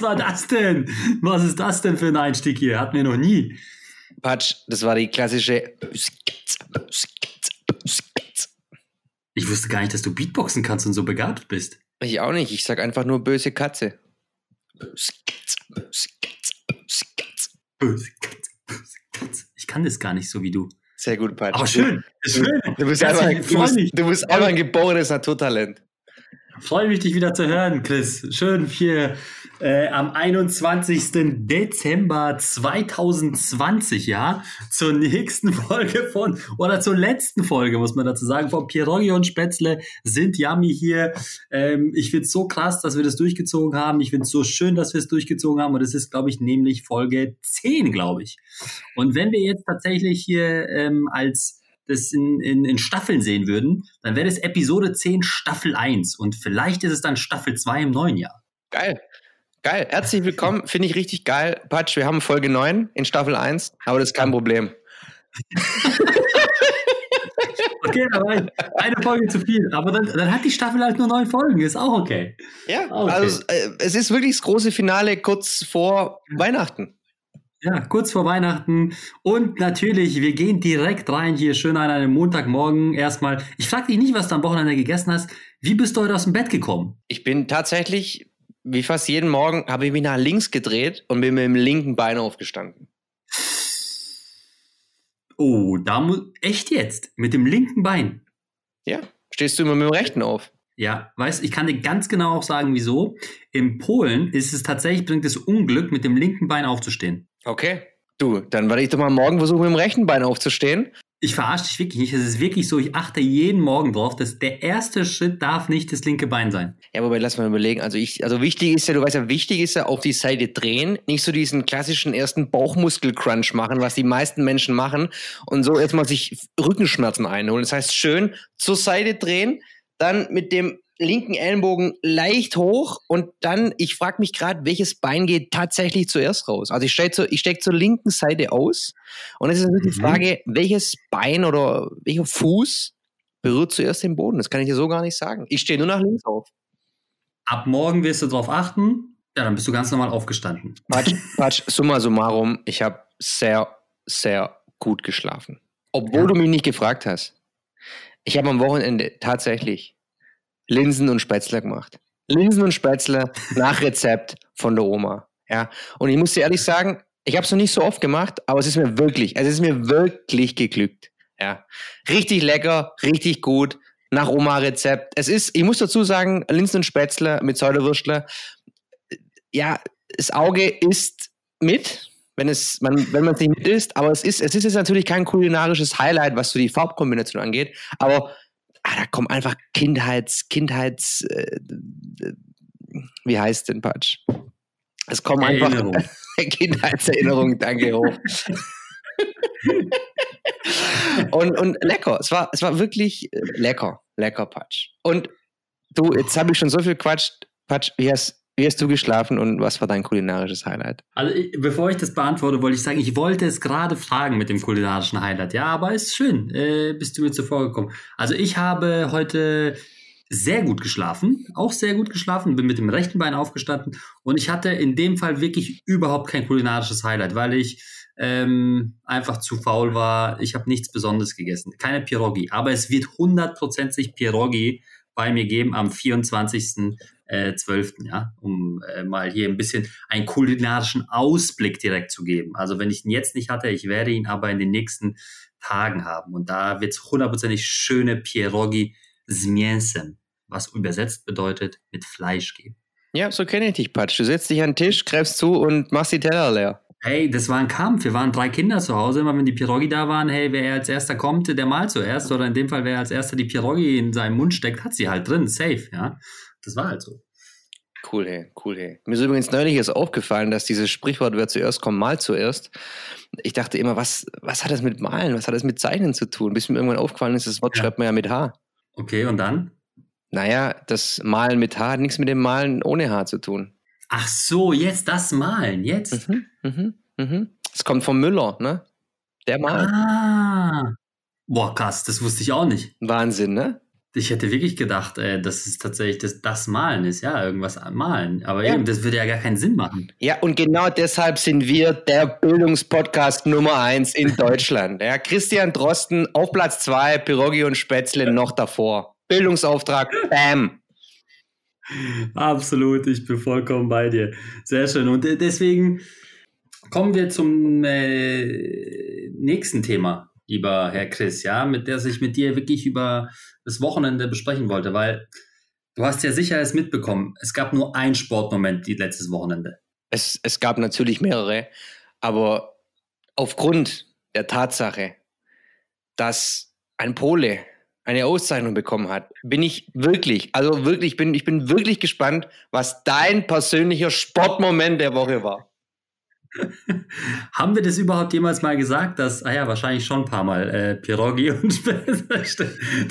Was war das denn? Was ist das denn für ein Einstieg hier? Hatten wir noch nie. Patsch, das war die klassische. Ich wusste gar nicht, dass du Beatboxen kannst und so begabt bist. Ich auch nicht. Ich sag einfach nur böse Katze. Böse Katze, böse Katze, Katze. Ich kann das gar nicht so wie du. Sehr gut, Patsch. Aber schön. Du bist, einfach, du bist, du bist einfach ein geborenes Naturtalent. Freue mich, dich wieder zu hören, Chris. Schön hier äh, am 21. Dezember 2020, ja, zur nächsten Folge von, oder zur letzten Folge, muss man dazu sagen, von Pierogi und Spätzle sind Yummy hier. Ähm, ich finde es so krass, dass wir das durchgezogen haben. Ich finde es so schön, dass wir es durchgezogen haben. Und es ist, glaube ich, nämlich Folge 10, glaube ich. Und wenn wir jetzt tatsächlich hier ähm, als das in, in, in Staffeln sehen würden, dann wäre das Episode 10 Staffel 1 und vielleicht ist es dann Staffel 2 im neuen Jahr. Geil. Geil. Herzlich willkommen. Finde ich richtig geil. Patsch, wir haben Folge 9 in Staffel 1, aber das ist kein Problem. okay, aber eine Folge zu viel. Aber dann, dann hat die Staffel halt nur neun Folgen. Ist auch okay. Ja, okay. also äh, es ist wirklich das große Finale kurz vor Weihnachten. Ja, kurz vor Weihnachten. Und natürlich, wir gehen direkt rein hier schön an einem Montagmorgen. Erstmal, ich frage dich nicht, was du am Wochenende gegessen hast. Wie bist du heute aus dem Bett gekommen? Ich bin tatsächlich, wie fast jeden Morgen, habe ich mich nach links gedreht und bin mit dem linken Bein aufgestanden. Oh, da muss, echt jetzt? Mit dem linken Bein? Ja, stehst du immer mit dem rechten auf. Ja, weißt, ich kann dir ganz genau auch sagen, wieso. In Polen ist es tatsächlich, bringt es Unglück, mit dem linken Bein aufzustehen. Okay. Du, dann werde ich doch mal morgen versuchen, mit dem rechten Bein aufzustehen. Ich verarsche dich wirklich nicht. Es ist wirklich so, ich achte jeden Morgen drauf, dass der erste Schritt darf nicht das linke Bein sein. Ja, wobei, lass mal überlegen. Also ich, also wichtig ist ja, du weißt ja, wichtig ist ja auf die Seite drehen, nicht so diesen klassischen ersten Bauchmuskel-Crunch machen, was die meisten Menschen machen und so erstmal sich Rückenschmerzen einholen. Das heißt, schön zur Seite drehen, dann mit dem linken Ellenbogen leicht hoch und dann, ich frage mich gerade, welches Bein geht tatsächlich zuerst raus? Also ich stecke zur, ich steck zur linken Seite aus und es ist mhm. die Frage, welches Bein oder welcher Fuß berührt zuerst den Boden? Das kann ich dir so gar nicht sagen. Ich stehe nur nach links auf. Ab morgen wirst du darauf achten, ja, dann bist du ganz normal aufgestanden. Patsch, Patsch, summa summarum, ich habe sehr, sehr gut geschlafen. Obwohl ja. du mich nicht gefragt hast. Ich habe am Wochenende tatsächlich Linsen und Spätzle gemacht. Linsen und Spätzle nach Rezept von der Oma. Ja. Und ich muss dir ehrlich sagen, ich habe es noch nicht so oft gemacht, aber es ist mir wirklich, es ist mir wirklich geglückt. Ja. Richtig lecker, richtig gut, nach Oma-Rezept. Es ist, ich muss dazu sagen, Linsen und Spätzle mit Säulewürstle. Ja, das Auge isst mit, wenn es, man, wenn man es nicht mit isst, aber es ist, es ist jetzt natürlich kein kulinarisches Highlight, was so die Farbkombination angeht, aber ah, da kommen einfach Kindheits, Kindheits, äh, wie heißt denn Patsch? Es kommen einfach Kindheitserinnerungen, danke hoch. und, und lecker, es war, es war wirklich äh, lecker, lecker Patsch. Und du, jetzt habe ich schon so viel Quatsch, Patsch, wie hast, wie hast du geschlafen und was war dein kulinarisches Highlight? Also, ich, bevor ich das beantworte, wollte ich sagen, ich wollte es gerade fragen mit dem kulinarischen Highlight. Ja, aber ist schön, äh, bist du mir zuvor gekommen. Also, ich habe heute sehr gut geschlafen, auch sehr gut geschlafen, bin mit dem rechten Bein aufgestanden und ich hatte in dem Fall wirklich überhaupt kein kulinarisches Highlight, weil ich ähm, einfach zu faul war. Ich habe nichts Besonderes gegessen, keine Pierogi, aber es wird hundertprozentig Pierogi bei mir geben am 24 äh, 12. Ja, um äh, mal hier ein bisschen einen kulinarischen Ausblick direkt zu geben. Also wenn ich ihn jetzt nicht hatte, ich werde ihn aber in den nächsten Tagen haben. Und da wird es hundertprozentig schöne Pierogi z mięsem, was übersetzt bedeutet mit Fleisch geben. Ja, so kenne ich dich, Patsch. Du setzt dich an den Tisch, greifst zu und machst die Teller leer. Hey, das war ein Kampf. Wir waren drei Kinder zu Hause. Immer wenn die Pierogi da waren, hey, wer als erster kommt, der mal zuerst. Oder in dem Fall, wer als erster die Pierogi in seinen Mund steckt, hat sie halt drin. Safe, ja. Das war halt so. Cool, hey, cool, hey. Mir ist übrigens neulich jetzt aufgefallen, dass dieses Sprichwort, wer zuerst kommt, mal zuerst. Ich dachte immer, was, was hat das mit Malen, was hat das mit Zeichnen zu tun? Bis mir irgendwann aufgefallen ist, das Wort ja. schreibt man ja mit H. Okay, und dann? Naja, das Malen mit H hat nichts mit dem Malen ohne H zu tun. Ach so, jetzt das Malen, jetzt? Mhm, mhm, mhm. Es kommt vom Müller, ne? Der malt. Ah. Boah, krass, das wusste ich auch nicht. Wahnsinn, ne? Ich hätte wirklich gedacht, äh, dass es tatsächlich das, das Malen ist, ja, irgendwas malen. Aber ja. eben, das würde ja gar keinen Sinn machen. Ja, und genau deshalb sind wir der Bildungspodcast Nummer eins in Deutschland. ja, Christian Drosten auf Platz zwei, Pirogi und Spätzle noch davor. Bildungsauftrag, bam. Absolut, ich bin vollkommen bei dir. Sehr schön. Und äh, deswegen kommen wir zum äh, nächsten Thema lieber Herr Chris, ja, mit der ich mit dir wirklich über das Wochenende besprechen wollte, weil du hast ja sicher es mitbekommen, es gab nur ein Sportmoment die letztes Wochenende. Es, es gab natürlich mehrere, aber aufgrund der Tatsache, dass ein Pole eine Auszeichnung bekommen hat, bin ich wirklich, also wirklich, bin, ich bin wirklich gespannt, was dein persönlicher Sportmoment der Woche war. Haben wir das überhaupt jemals mal gesagt, dass, ah ja, wahrscheinlich schon ein paar Mal, äh, Pierogi und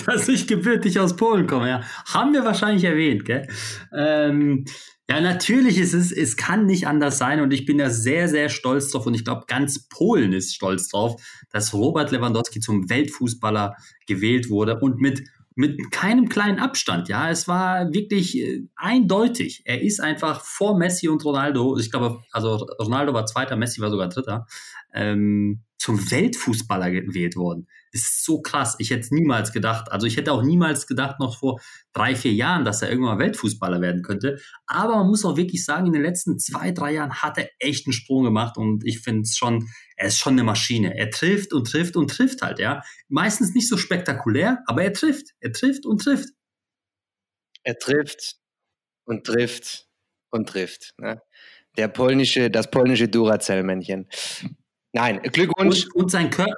dass ich gebürtig aus Polen komme, ja. Haben wir wahrscheinlich erwähnt, gell? Ähm, ja, natürlich ist es, es kann nicht anders sein und ich bin da sehr, sehr stolz drauf und ich glaube, ganz Polen ist stolz drauf, dass Robert Lewandowski zum Weltfußballer gewählt wurde und mit mit keinem kleinen Abstand. Ja, es war wirklich äh, eindeutig. Er ist einfach vor Messi und Ronaldo. Ich glaube, also Ronaldo war Zweiter, Messi war sogar Dritter. Ähm, zum Weltfußballer gewählt worden. Ist so krass. Ich hätte niemals gedacht, also ich hätte auch niemals gedacht, noch vor drei, vier Jahren, dass er irgendwann Weltfußballer werden könnte. Aber man muss auch wirklich sagen, in den letzten zwei, drei Jahren hat er echt einen Sprung gemacht und ich finde es schon, er ist schon eine Maschine. Er trifft und trifft und trifft halt, ja. Meistens nicht so spektakulär, aber er trifft. Er trifft und trifft. Er trifft und trifft und trifft. Ne? Der polnische, das polnische Duracell-Männchen. Nein, Glückwunsch. Und, und sein Körper,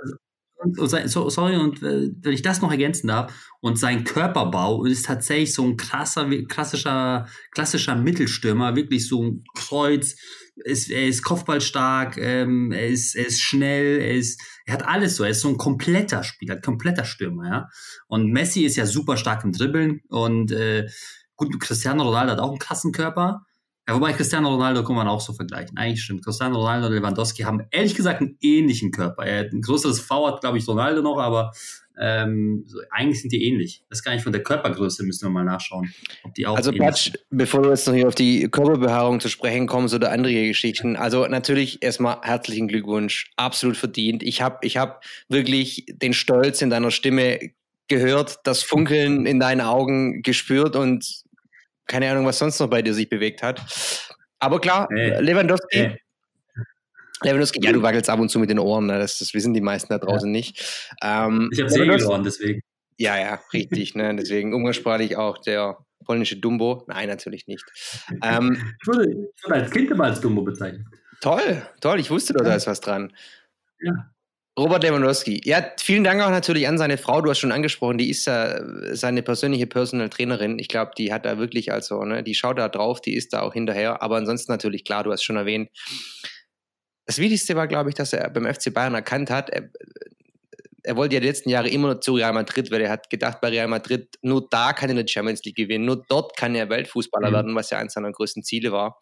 und so, sorry, und äh, wenn ich das noch ergänzen darf, und sein Körperbau ist tatsächlich so ein krasser, klassischer, klassischer Mittelstürmer, wirklich so ein Kreuz. Ist, er ist kopfballstark, ähm, er, ist, er ist schnell, er ist, er hat alles so, er ist so ein kompletter Spieler, kompletter Stürmer, ja. Und Messi ist ja super stark im Dribbeln und äh, gut, Cristiano Ronaldo hat auch einen krassen Körper. Ja, wobei Cristiano Ronaldo kann man auch so vergleichen. Eigentlich stimmt. Cristiano Ronaldo und Lewandowski haben ehrlich gesagt einen ähnlichen Körper. Er hat ein größeres V hat, glaube ich, Ronaldo noch, aber ähm, so, eigentlich sind die ähnlich. Das kann ich von der Körpergröße, müssen wir mal nachschauen. Ob die auch also Patsch, bevor du jetzt noch hier auf die Körperbehaarung zu sprechen kommst oder andere Geschichten, also natürlich erstmal herzlichen Glückwunsch, absolut verdient. Ich habe ich hab wirklich den Stolz in deiner Stimme gehört, das Funkeln in deinen Augen gespürt und keine Ahnung, was sonst noch bei dir sich bewegt hat. Aber klar, hey. Lewandowski. Hey. Lewandowski, ja, du wackelst ab und zu mit den Ohren, ne? das, das wissen die meisten da draußen ja. nicht. Ähm, ich habe Segelohren, deswegen. Ja, ja, richtig, ne? deswegen umgangssprachlich auch der polnische Dumbo. Nein, natürlich nicht. Ähm, ich, wurde, ich wurde als Kind immer als Dumbo bezeichnet. Toll, toll, ich wusste da ist was dran. Ja. Robert Lewandowski. Ja, vielen Dank auch natürlich an seine Frau. Du hast schon angesprochen, die ist ja seine persönliche Personal Trainerin. Ich glaube, die hat da wirklich, also, ne, die schaut da drauf, die ist da auch hinterher. Aber ansonsten natürlich, klar, du hast schon erwähnt. Das Wichtigste war, glaube ich, dass er beim FC Bayern erkannt hat, er, wollte ja die letzten Jahre immer zu Real Madrid, weil er hat gedacht, bei Real Madrid, nur da kann er eine Champions League gewinnen, nur dort kann er Weltfußballer mhm. werden, was ja eines seiner größten Ziele war.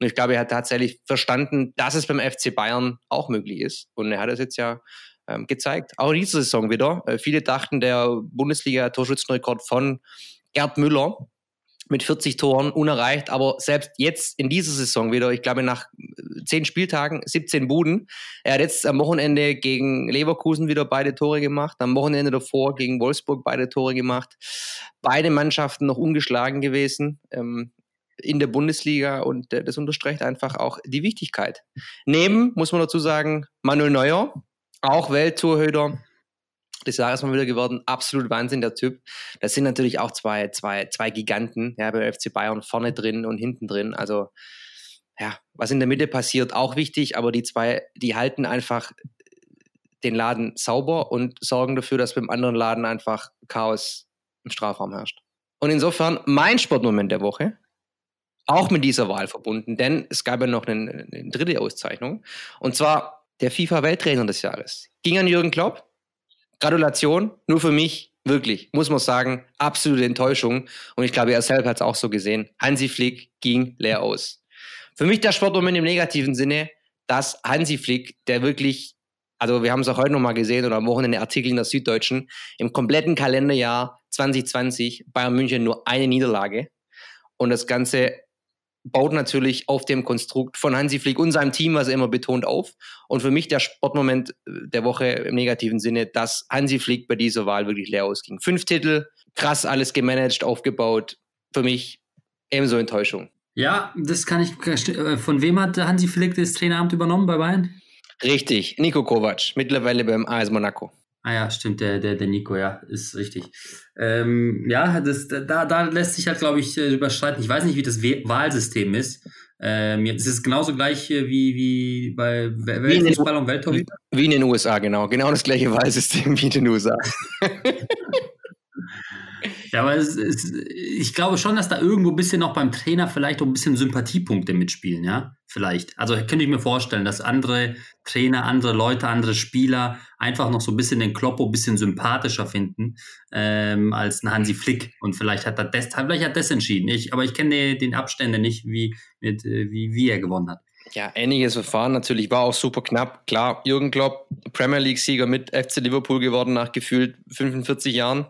Und ich glaube, er hat tatsächlich verstanden, dass es beim FC Bayern auch möglich ist. Und er hat es jetzt ja ähm, gezeigt. Auch in dieser Saison wieder. Äh, viele dachten, der Bundesliga-Torschützenrekord von Gerd Müller mit 40 Toren unerreicht, aber selbst jetzt in dieser Saison wieder, ich glaube nach 10 Spieltagen, 17 Buden. Er hat jetzt am Wochenende gegen Leverkusen wieder beide Tore gemacht, am Wochenende davor gegen Wolfsburg beide Tore gemacht. Beide Mannschaften noch ungeschlagen gewesen. Ähm, in der Bundesliga und äh, das unterstreicht einfach auch die Wichtigkeit. Neben, muss man dazu sagen, Manuel Neuer, auch Welttorhüter des Jahres mal wieder geworden. Absolut Wahnsinn, der Typ. Das sind natürlich auch zwei, zwei, zwei Giganten, ja, beim FC Bayern vorne drin und hinten drin. Also, ja, was in der Mitte passiert, auch wichtig, aber die zwei, die halten einfach den Laden sauber und sorgen dafür, dass beim anderen Laden einfach Chaos im Strafraum herrscht. Und insofern mein Sportmoment der Woche, auch mit dieser Wahl verbunden, denn es gab ja noch eine, eine dritte Auszeichnung, und zwar der FIFA-Welttrainer des Jahres. Ging an Jürgen Klopp, Gratulation, nur für mich, wirklich, muss man sagen, absolute Enttäuschung. Und ich glaube, er selbst hat es auch so gesehen. Hansi Flick ging leer aus. Für mich der Sportmoment im negativen Sinne, dass Hansi Flick, der wirklich Also wir haben es auch heute nochmal gesehen oder am Wochenende Artikel in der Süddeutschen. Im kompletten Kalenderjahr 2020 Bayern München nur eine Niederlage. Und das Ganze baut natürlich auf dem Konstrukt von Hansi Flick und seinem Team, was er immer betont, auf. Und für mich der Sportmoment äh, der Woche im negativen Sinne, dass Hansi Flick bei dieser Wahl wirklich leer ausging. Fünf Titel, krass alles gemanagt, aufgebaut. Für mich ebenso Enttäuschung. Ja, das kann ich. Äh, von wem hat Hansi Flick das Traineramt übernommen bei Bayern? Richtig, Nico Kovac, mittlerweile beim AS Monaco. Ah ja, stimmt, der, der, der Nico, ja, ist richtig. Ähm, ja, das, da, da lässt sich halt, glaube ich, äh, überschreiten. Ich weiß nicht, wie das Wahlsystem ist. Ähm, es ist genauso gleich wie, wie bei Weltfußball und Welttorhüter. Wie in den USA, genau. Genau das gleiche Wahlsystem wie in den USA. Ja, aber es, es, ich glaube schon, dass da irgendwo ein bisschen noch beim Trainer vielleicht auch ein bisschen Sympathiepunkte mitspielen, ja? Vielleicht. Also könnte ich mir vorstellen, dass andere Trainer, andere Leute, andere Spieler einfach noch so ein bisschen den Kloppo ein bisschen sympathischer finden ähm, als ein Hansi Flick. Und vielleicht hat er das, vielleicht hat das entschieden. Ich, aber ich kenne den Abstände nicht, wie, mit, äh, wie, wie er gewonnen hat. Ja, ähnliches Verfahren natürlich, war auch super knapp. Klar, Jürgen Klopp, Premier League-Sieger mit FC Liverpool geworden nach gefühlt 45 Jahren.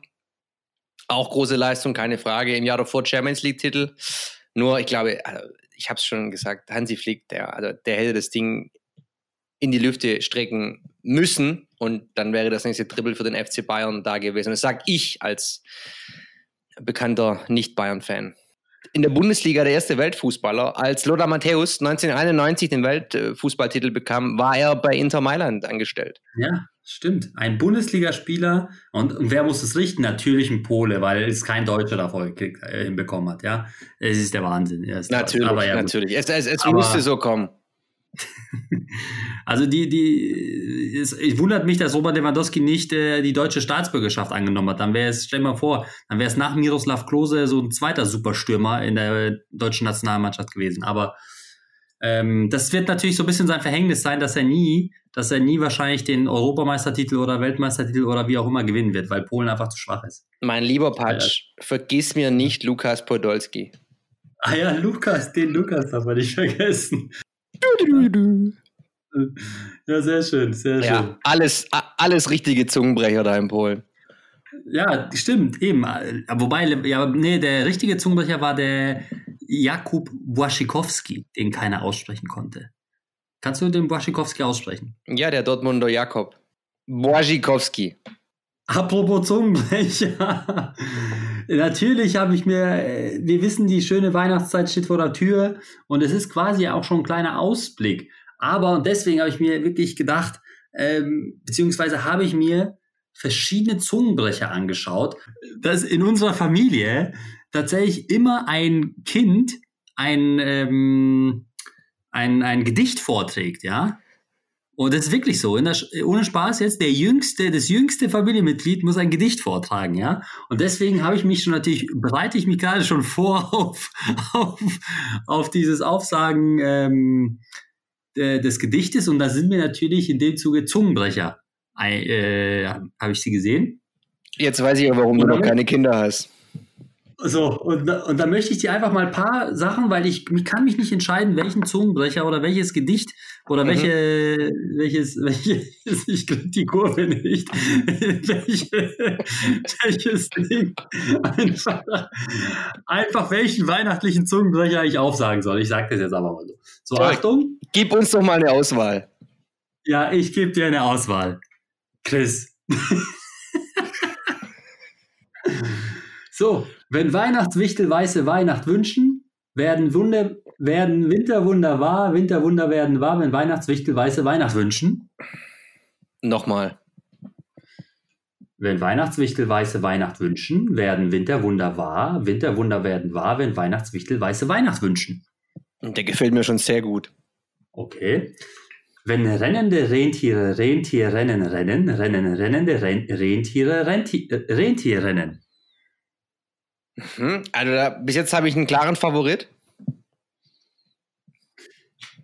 Auch große Leistung, keine Frage. Im Jahr davor Champions League-Titel. Nur, ich glaube, also, ich habe es schon gesagt, Hansi Flick, der, also, der hätte das Ding in die Lüfte strecken müssen und dann wäre das nächste Triple für den FC Bayern da gewesen. Das sage ich als bekannter Nicht-Bayern-Fan. In der Bundesliga der erste Weltfußballer. Als Lothar Matthäus 1991 den Weltfußballtitel bekam, war er bei Inter Mailand angestellt. Ja, Stimmt, ein Bundesligaspieler und, und, wer muss es richten? Natürlich ein Pole, weil es kein Deutscher davor äh, hinbekommen hat. Ja, es ist der Wahnsinn. natürlich, aber ja, natürlich. Es, es, es aber, musste so kommen. also die, die, es, es, wundert mich, dass Robert Lewandowski nicht äh, die deutsche Staatsbürgerschaft angenommen hat. Dann wäre es, stell mal vor, dann wäre es nach Miroslav Klose so ein zweiter Superstürmer in der deutschen Nationalmannschaft gewesen. Aber ähm, das wird natürlich so ein bisschen sein Verhängnis sein, dass er nie, dass er nie wahrscheinlich den Europameistertitel oder Weltmeistertitel oder wie auch immer gewinnen wird, weil Polen einfach zu schwach ist. Mein lieber Patsch, ja. vergiss mir nicht Lukas Podolski. Ah ja, Lukas, den Lukas darf man nicht vergessen. Ja, sehr schön, sehr ja, schön. Alles, alles richtige Zungenbrecher da in Polen. Ja, stimmt, eben. Wobei, ja, nee, der richtige Zungenbrecher war der Jakub Błaszczykowski, den keiner aussprechen konnte. Kannst du den Błaszczykowski aussprechen? Ja, der Dortmunder Jakob. Błaszczykowski. Apropos Zungenbrecher. Natürlich habe ich mir, äh, wir wissen, die schöne Weihnachtszeit steht vor der Tür und es ist quasi auch schon ein kleiner Ausblick. Aber deswegen habe ich mir wirklich gedacht, ähm, beziehungsweise habe ich mir verschiedene Zungenbrecher angeschaut, dass in unserer Familie tatsächlich immer ein Kind ein, ähm, ein, ein Gedicht vorträgt, ja. Und das ist wirklich so. Der, ohne Spaß jetzt, der jüngste, das jüngste Familienmitglied muss ein Gedicht vortragen, ja. Und deswegen habe ich mich schon natürlich, bereite ich mich gerade schon vor auf, auf, auf dieses Aufsagen ähm, des Gedichtes. Und da sind mir natürlich in dem Zuge Zungenbrecher, äh, habe ich sie gesehen. Jetzt weiß ich auch, warum du noch keine Kinder hast. So, und, und da möchte ich dir einfach mal ein paar Sachen, weil ich, ich kann mich nicht entscheiden, welchen Zungenbrecher oder welches Gedicht oder mhm. welche, welches, welches, ich krieg die Kurve nicht, welche, welches Ding, einfach, einfach welchen weihnachtlichen Zungenbrecher ich aufsagen soll. Ich sage das jetzt aber mal so. So, ja, Achtung. Gib uns doch mal eine Auswahl. Ja, ich gebe dir eine Auswahl. Chris. so, wenn Weihnachtswichtel weiße Weihnacht wünschen, werden, Wunder, werden Winterwunder wahr, Winterwunder werden wahr, wenn Weihnachtswichtel weiße Weihnacht wünschen. Nochmal. Wenn Weihnachtswichtel weiße Weihnacht wünschen, werden Winterwunder wahr, Winterwunder werden wahr, wenn Weihnachtswichtel weiße Weihnacht wünschen. Der gefällt mir schon sehr gut. Okay. Wenn rennende Rentiere Rentier rennen, rennen, rennen rennende Ren Rentiere Rentier, äh, Rentier rennen. Mhm. Also da, bis jetzt habe ich einen klaren Favorit.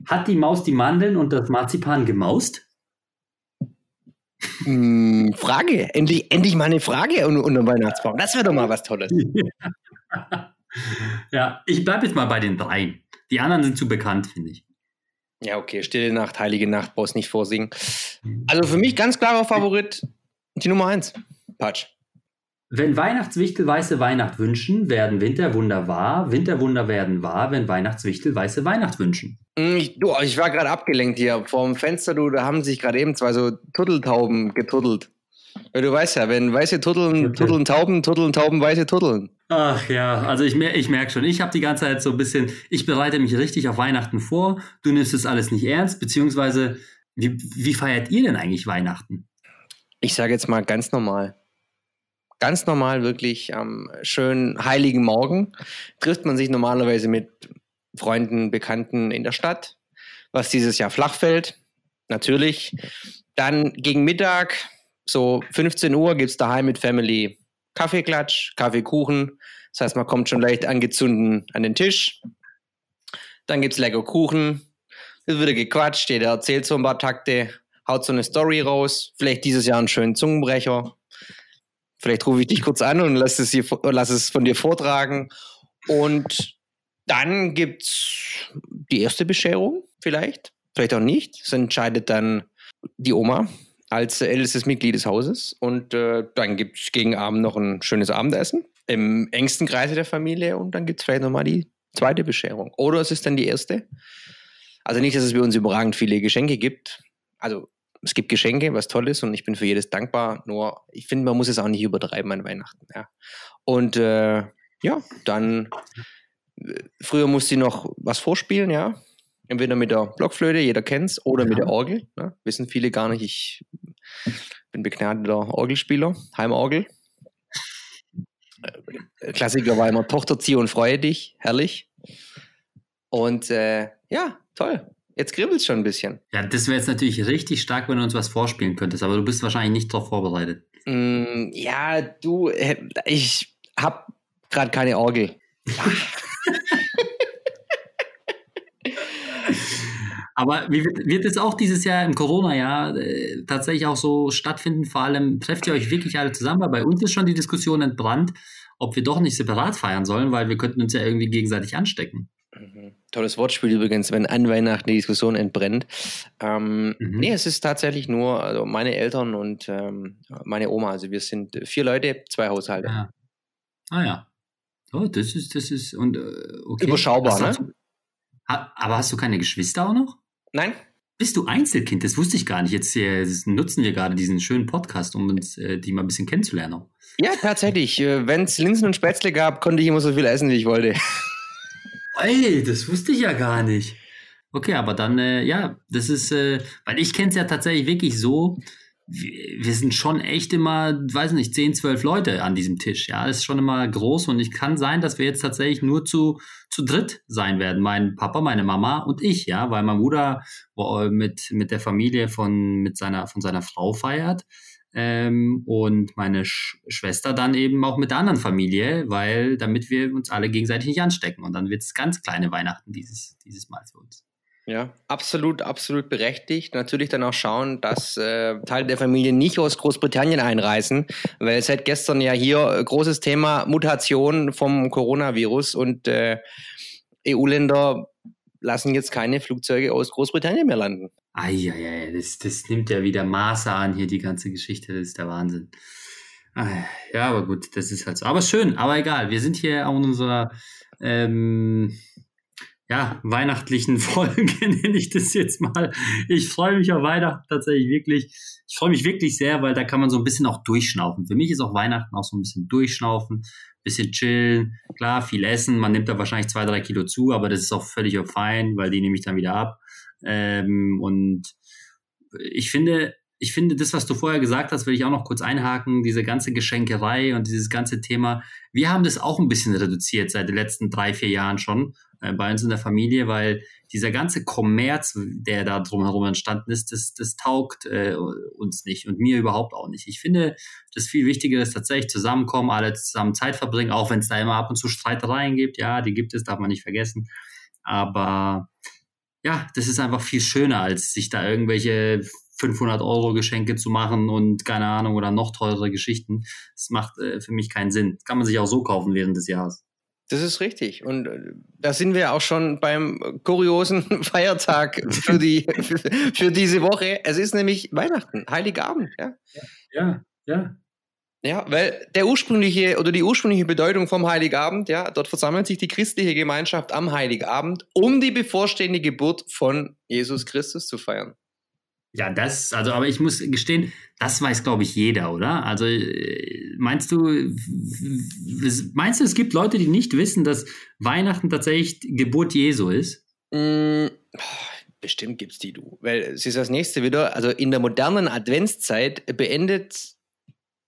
Hat die Maus die Mandeln und das Marzipan gemaust? Hm, Frage. Endlich, endlich mal eine Frage unter Weihnachtsbaum. Das wäre doch mal was Tolles. ja, ich bleibe jetzt mal bei den dreien. Die anderen sind zu bekannt, finde ich. Ja, okay, Stille Nacht, Heilige Nacht, brauchst nicht vorsingen. Also für mich ganz klarer Favorit, die Nummer eins, Patsch. Wenn Weihnachtswichtel weiße Weihnacht wünschen, werden Winterwunder wahr. Winterwunder werden wahr, wenn Weihnachtswichtel weiße Weihnacht wünschen. Mm, ich, du, ich war gerade abgelenkt hier. Vorm Fenster, du, da haben sich gerade eben zwei so Turteltauben getuddelt. Weil du weißt ja, wenn weiße Turteln, okay. Turteln Tauben, Turteln Tauben, weiße Turteln. Ach ja, also ich, ich merke schon, ich habe die ganze Zeit so ein bisschen, ich bereite mich richtig auf Weihnachten vor, du nimmst es alles nicht ernst, beziehungsweise wie, wie feiert ihr denn eigentlich Weihnachten? Ich sage jetzt mal ganz normal ganz normal wirklich am schönen heiligen Morgen trifft man sich normalerweise mit Freunden, Bekannten in der Stadt, was dieses Jahr flach fällt, natürlich. Dann gegen Mittag, so 15 Uhr, gibt es daheim mit Family Kaffeeklatsch, Kaffeekuchen. Das heißt, man kommt schon leicht angezunden an den Tisch. Dann gibt es lecker Kuchen. Es wird gequatscht, jeder erzählt so ein paar Takte, haut so eine Story raus. Vielleicht dieses Jahr einen schönen Zungenbrecher. Vielleicht rufe ich dich kurz an und lass es, hier, lass es von dir vortragen. Und dann gibt es die erste Bescherung, vielleicht, vielleicht auch nicht. Das entscheidet dann die Oma als ältestes Mitglied des Hauses. Und äh, dann gibt es gegen Abend noch ein schönes Abendessen im engsten Kreise der Familie. Und dann gibt es vielleicht nochmal die zweite Bescherung. Oder es ist dann die erste. Also nicht, dass es bei uns überragend viele Geschenke gibt. Also es gibt Geschenke, was toll ist und ich bin für jedes dankbar. Nur ich finde, man muss es auch nicht übertreiben an Weihnachten. Ja. Und äh, ja, dann äh, früher musste ich noch was vorspielen, ja. Entweder mit der Blockflöte, jeder kennt es, oder ja. mit der Orgel. Ne? Wissen viele gar nicht. Ich bin begnadeter Orgelspieler, Heimorgel. Äh, Klassiker war immer Tochter, zieh und freue dich. Herrlich. Und äh, ja, toll. Jetzt kribbelt es schon ein bisschen. Ja, das wäre jetzt natürlich richtig stark, wenn du uns was vorspielen könntest, aber du bist wahrscheinlich nicht darauf vorbereitet. Mm, ja, du, äh, ich habe gerade keine Orgel. Aber wie wird, wird es auch dieses Jahr im Corona-Jahr äh, tatsächlich auch so stattfinden? Vor allem trefft ihr euch wirklich alle zusammen, weil bei uns ist schon die Diskussion entbrannt, ob wir doch nicht separat feiern sollen, weil wir könnten uns ja irgendwie gegenseitig anstecken. Tolles Wortspiel übrigens, wenn an Weihnachten die Diskussion entbrennt. Ähm, mhm. Nee, es ist tatsächlich nur also meine Eltern und ähm, meine Oma. Also wir sind vier Leute, zwei Haushalte. Ja. Ah ja. Oh, das ist, das ist und äh, okay. Überschaubar, hast, ne? aber hast du keine Geschwister auch noch? Nein. Bist du Einzelkind? Das wusste ich gar nicht. Jetzt äh, nutzen wir gerade diesen schönen Podcast, um uns äh, die mal ein bisschen kennenzulernen. Ja, tatsächlich. Äh, wenn es Linsen und Spätzle gab, konnte ich immer so viel essen, wie ich wollte. Ey, das wusste ich ja gar nicht. Okay, aber dann, äh, ja, das ist, äh, weil ich kenne es ja tatsächlich wirklich so, wir, wir, sind schon echt immer, weiß nicht, 10, 12 Leute an diesem Tisch. Ja, das ist schon immer groß und ich kann sein, dass wir jetzt tatsächlich nur zu, zu dritt sein werden. Mein Papa, meine Mama und ich, ja, weil mein Bruder mit, mit der Familie von, mit seiner, von seiner Frau feiert. Ähm, und meine Sch Schwester dann eben auch mit der anderen Familie, weil damit wir uns alle gegenseitig nicht anstecken. Und dann wird es ganz kleine Weihnachten dieses, dieses Mal für uns. Ja, absolut, absolut berechtigt. Natürlich dann auch schauen, dass äh, Teile der Familie nicht aus Großbritannien einreisen, weil seit gestern ja hier großes Thema Mutation vom Coronavirus und äh, EU-Länder lassen jetzt keine Flugzeuge aus Großbritannien mehr landen. Eieiei, das, das nimmt ja wieder Maße an hier, die ganze Geschichte, das ist der Wahnsinn. Ah, ja, aber gut, das ist halt so. Aber schön, aber egal, wir sind hier an unserer ähm, ja, weihnachtlichen Folge, nenne ich das jetzt mal. Ich freue mich auf Weihnachten tatsächlich wirklich. Ich freue mich wirklich sehr, weil da kann man so ein bisschen auch durchschnaufen. Für mich ist auch Weihnachten auch so ein bisschen durchschnaufen, bisschen chillen. Klar, viel essen. Man nimmt da wahrscheinlich zwei, drei Kilo zu, aber das ist auch völlig fein, weil die nehme ich dann wieder ab. Ähm, und ich finde, ich finde, das, was du vorher gesagt hast, will ich auch noch kurz einhaken, diese ganze Geschenkerei und dieses ganze Thema. Wir haben das auch ein bisschen reduziert seit den letzten drei, vier Jahren schon äh, bei uns in der Familie, weil dieser ganze Kommerz, der da drumherum entstanden ist, das, das taugt äh, uns nicht und mir überhaupt auch nicht. Ich finde, das viel Wichtigere ist tatsächlich zusammenkommen, alle zusammen Zeit verbringen, auch wenn es da immer ab und zu Streitereien gibt. Ja, die gibt es, darf man nicht vergessen. Aber ja, das ist einfach viel schöner, als sich da irgendwelche 500 Euro Geschenke zu machen und keine Ahnung oder noch teurere Geschichten. Das macht äh, für mich keinen Sinn. Kann man sich auch so kaufen während des Jahres. Das ist richtig. Und äh, da sind wir auch schon beim kuriosen Feiertag für, die, für, für diese Woche. Es ist nämlich Weihnachten, Heiligabend. Ja, ja. ja. Ja, weil der ursprüngliche oder die ursprüngliche Bedeutung vom Heiligabend, ja, dort versammelt sich die christliche Gemeinschaft am Heiligabend, um die bevorstehende Geburt von Jesus Christus zu feiern. Ja, das, also, aber ich muss gestehen, das weiß, glaube ich, jeder, oder? Also, äh, meinst du, meinst du, es gibt Leute, die nicht wissen, dass Weihnachten tatsächlich Geburt Jesu ist? Mm, bestimmt gibt es die, du. Weil es ist das nächste wieder, also in der modernen Adventszeit beendet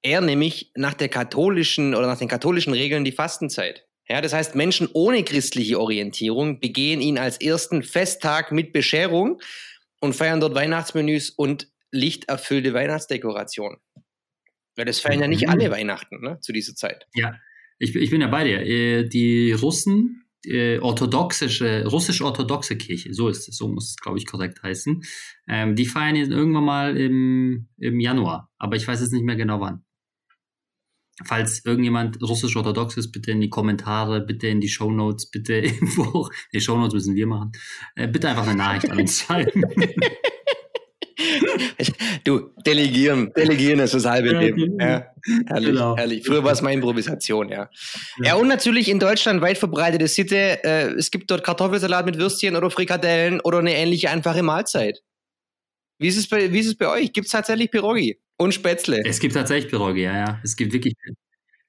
er nämlich nach der katholischen oder nach den katholischen Regeln die Fastenzeit. Ja, das heißt, Menschen ohne christliche Orientierung begehen ihn als ersten Festtag mit Bescherung und feiern dort Weihnachtsmenüs und lichterfüllte Weihnachtsdekoration. Weil das feiern ja nicht mhm. alle Weihnachten ne, zu dieser Zeit. Ja, ich, ich bin ja bei dir. Äh, die Russen, äh, orthodoxische, russisch-orthodoxe Kirche, so ist es, so muss es, glaube ich, korrekt heißen, ähm, die feiern jetzt irgendwann mal im, im Januar, aber ich weiß jetzt nicht mehr genau wann. Falls irgendjemand russisch-orthodox ist, bitte in die Kommentare, bitte in die Shownotes, bitte irgendwo, die Shownotes müssen wir machen, äh, bitte einfach eine Nachricht an uns schreiben. Du, delegieren, delegieren ist das halbe ja, Leben. Ja, herrlich, genau. herrlich. Früher war es mal Improvisation, ja. ja. ja. und natürlich in Deutschland weit verbreitete Sitte, äh, es gibt dort Kartoffelsalat mit Würstchen oder Frikadellen oder eine ähnliche einfache Mahlzeit. Wie ist es bei, wie ist es bei euch? Gibt es tatsächlich Pirogi und Spätzle? Es gibt tatsächlich Pirogi, ja, ja. Es gibt wirklich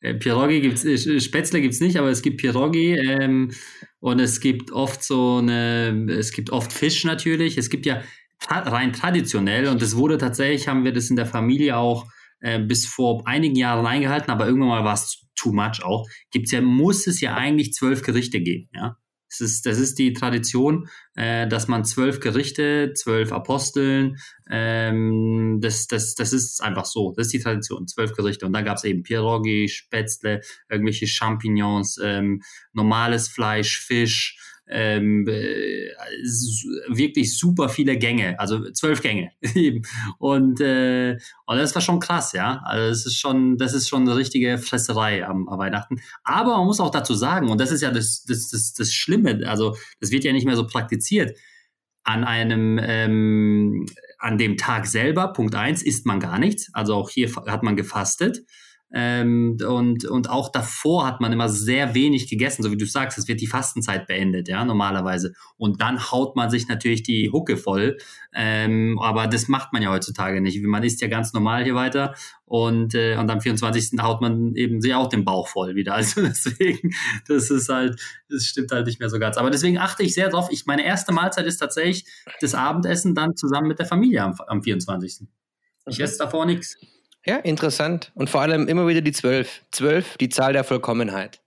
äh, Pierogi gibt's, äh, Spätzle gibt's nicht, aber es gibt Pierogi ähm, und es gibt oft so eine, es gibt oft Fisch natürlich. Es gibt ja rein traditionell und es wurde tatsächlich, haben wir das in der Familie auch äh, bis vor einigen Jahren eingehalten, aber irgendwann mal war es too much auch. Gibt's ja, muss es ja eigentlich zwölf Gerichte geben, ja. Das ist, das ist die Tradition, äh, dass man zwölf Gerichte, zwölf Aposteln, ähm, das, das, das ist einfach so. Das ist die Tradition, zwölf Gerichte. Und dann gab es eben Pierogi, Spätzle, irgendwelche Champignons, ähm, normales Fleisch, Fisch, ähm, äh, wirklich super viele Gänge, also zwölf Gänge. und, äh, und das war schon krass, ja. Also das ist schon, das ist schon eine richtige Fresserei am, am Weihnachten. Aber man muss auch dazu sagen, und das ist ja das, das, das, das Schlimme, also das wird ja nicht mehr so praktiziert. An einem, ähm, an dem Tag selber, Punkt eins, isst man gar nichts. Also auch hier hat man gefastet. Ähm, und, und auch davor hat man immer sehr wenig gegessen, so wie du sagst, es wird die Fastenzeit beendet, ja, normalerweise. Und dann haut man sich natürlich die Hucke voll. Ähm, aber das macht man ja heutzutage nicht. Man isst ja ganz normal hier weiter und, äh, und am 24. haut man eben sich auch den Bauch voll wieder. Also deswegen, das ist halt, das stimmt halt nicht mehr so ganz. Aber deswegen achte ich sehr drauf. Ich, meine erste Mahlzeit ist tatsächlich das Abendessen dann zusammen mit der Familie am, am 24. Ich esse davor nichts. Ja, interessant. Und vor allem immer wieder die zwölf. Zwölf, die Zahl der Vollkommenheit.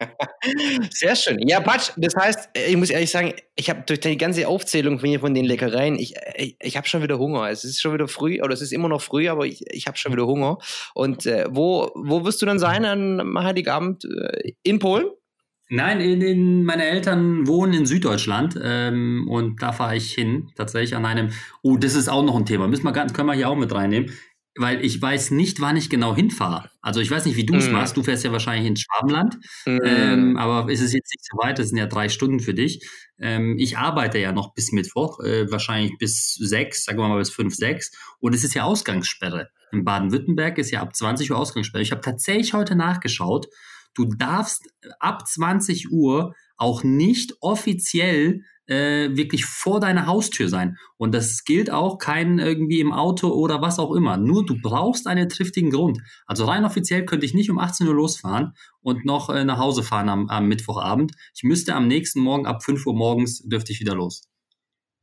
Sehr schön. Ja, Patsch, das heißt, ich muss ehrlich sagen, ich habe durch die ganze Aufzählung von, den Leckereien, ich, ich, ich habe schon wieder Hunger. Es ist schon wieder früh, oder es ist immer noch früh, aber ich, ich habe schon wieder Hunger. Und äh, wo, wo wirst du dann sein an Heiligabend? Äh, in Polen? Nein, in, in, meine Eltern wohnen in Süddeutschland ähm, und da fahre ich hin, tatsächlich an einem, oh, das ist auch noch ein Thema, müssen wir, können wir hier auch mit reinnehmen weil ich weiß nicht, wann ich genau hinfahre. Also ich weiß nicht, wie du es mm. machst. Du fährst ja wahrscheinlich ins Schwabenland, mm. ähm, aber ist es jetzt nicht so weit. Das sind ja drei Stunden für dich. Ähm, ich arbeite ja noch bis Mittwoch, äh, wahrscheinlich bis sechs, sagen wir mal bis fünf, sechs. Und es ist ja Ausgangssperre. In Baden-Württemberg ist ja ab 20 Uhr Ausgangssperre. Ich habe tatsächlich heute nachgeschaut. Du darfst ab 20 Uhr auch nicht offiziell äh, wirklich vor deiner Haustür sein. Und das gilt auch kein irgendwie im Auto oder was auch immer. Nur du brauchst einen triftigen Grund. Also rein offiziell könnte ich nicht um 18 Uhr losfahren und noch äh, nach Hause fahren am, am Mittwochabend. Ich müsste am nächsten Morgen ab 5 Uhr morgens dürfte ich wieder los.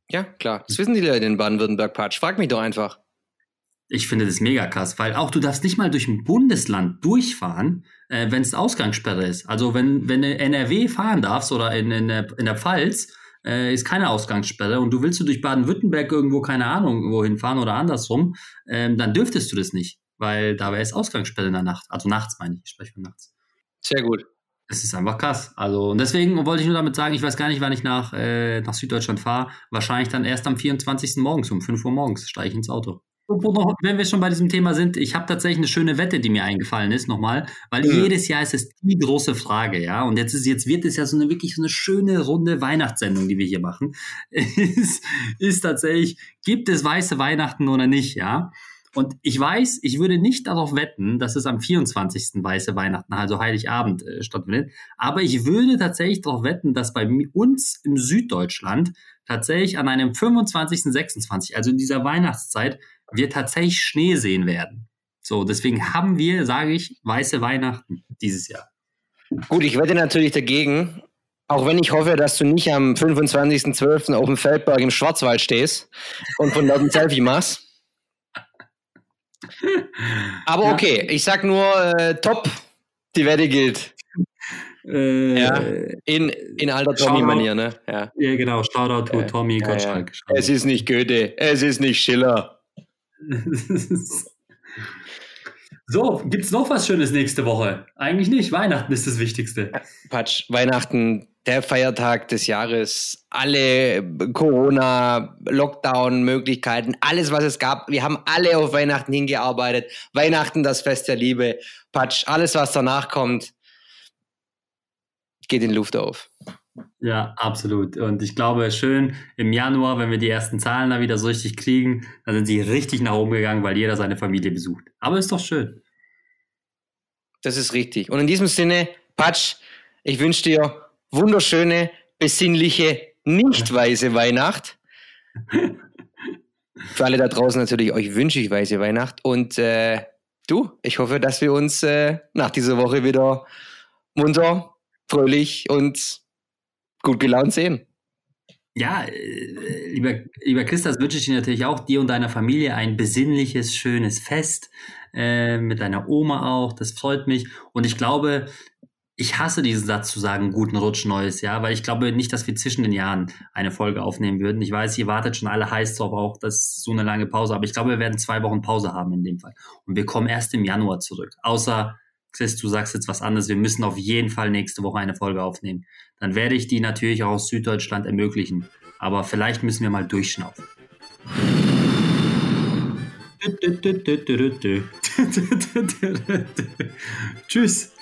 Ja, klar. Das wissen die Leute in Baden-Württemberg-Patsch. Frag mich doch einfach. Ich finde das mega krass, weil auch du darfst nicht mal durch ein Bundesland durchfahren, äh, wenn es Ausgangssperre ist. Also wenn, wenn du NRW fahren darfst oder in, in, der, in der Pfalz, äh, ist keine Ausgangssperre und du willst du durch Baden-Württemberg irgendwo, keine Ahnung, wohin fahren oder andersrum, ähm, dann dürftest du das nicht, weil da wäre es Ausgangssperre in der Nacht. Also nachts meine ich, ich spreche von nachts. Sehr gut. Es ist einfach krass. Also, und deswegen wollte ich nur damit sagen, ich weiß gar nicht, wann ich nach, äh, nach Süddeutschland fahre. Wahrscheinlich dann erst am 24. morgens um 5 Uhr morgens steige ich ins Auto. Wenn wir schon bei diesem Thema sind, ich habe tatsächlich eine schöne Wette, die mir eingefallen ist, nochmal, weil mhm. jedes Jahr ist es die große Frage, ja. Und jetzt ist, jetzt wird es ja so eine wirklich so eine schöne runde Weihnachtssendung, die wir hier machen. ist, ist tatsächlich, gibt es weiße Weihnachten oder nicht, ja? Und ich weiß, ich würde nicht darauf wetten, dass es am 24. weiße Weihnachten, also Heiligabend, äh, stattfindet. Aber ich würde tatsächlich darauf wetten, dass bei uns im Süddeutschland tatsächlich an einem 25., 26., also in dieser Weihnachtszeit, wir tatsächlich Schnee sehen werden. So, deswegen haben wir, sage ich, weiße Weihnachten dieses Jahr. Gut, ich wette natürlich dagegen, auch wenn ich hoffe, dass du nicht am 25.12. auf dem Feldberg im Schwarzwald stehst und von dort ein Selfie machst. Aber okay, ich sag nur äh, top, die Wette gilt. Äh, ja, in, in alter Tommy-Manier, ne? Ja. ja, genau. Shoutout to äh, Tommy ja, Gottschalk. Ja. Es ist nicht Goethe, es ist nicht Schiller. so, gibt es noch was Schönes nächste Woche? Eigentlich nicht. Weihnachten ist das Wichtigste. Patsch, Weihnachten, der Feiertag des Jahres, alle Corona, Lockdown-Möglichkeiten, alles, was es gab. Wir haben alle auf Weihnachten hingearbeitet. Weihnachten, das Fest der Liebe. Patsch, alles, was danach kommt, geht in Luft auf. Ja, absolut. Und ich glaube, schön im Januar, wenn wir die ersten Zahlen da wieder so richtig kriegen, dann sind sie richtig nach oben gegangen, weil jeder seine Familie besucht. Aber ist doch schön. Das ist richtig. Und in diesem Sinne, Patsch, ich wünsche dir wunderschöne, besinnliche, nicht weiße Weihnacht. Für alle da draußen natürlich, euch wünsche ich weiße Weihnacht. Und äh, du, ich hoffe, dass wir uns äh, nach dieser Woche wieder munter, fröhlich und gut gelaunt sehen. Ja, äh, lieber, lieber Christas, wünsche ich dir natürlich auch dir und deiner Familie ein besinnliches, schönes Fest. Äh, mit deiner Oma auch. Das freut mich. Und ich glaube, ich hasse diesen Satz zu sagen, guten Rutsch, neues Jahr, weil ich glaube nicht, dass wir zwischen den Jahren eine Folge aufnehmen würden. Ich weiß, ihr wartet schon alle heiß drauf, auch das ist so eine lange Pause, aber ich glaube, wir werden zwei Wochen Pause haben in dem Fall. Und wir kommen erst im Januar zurück. Außer, Chris, du sagst jetzt was anderes, wir müssen auf jeden Fall nächste Woche eine Folge aufnehmen. Dann werde ich die natürlich auch aus Süddeutschland ermöglichen. Aber vielleicht müssen wir mal durchschnaufen. Tschüss.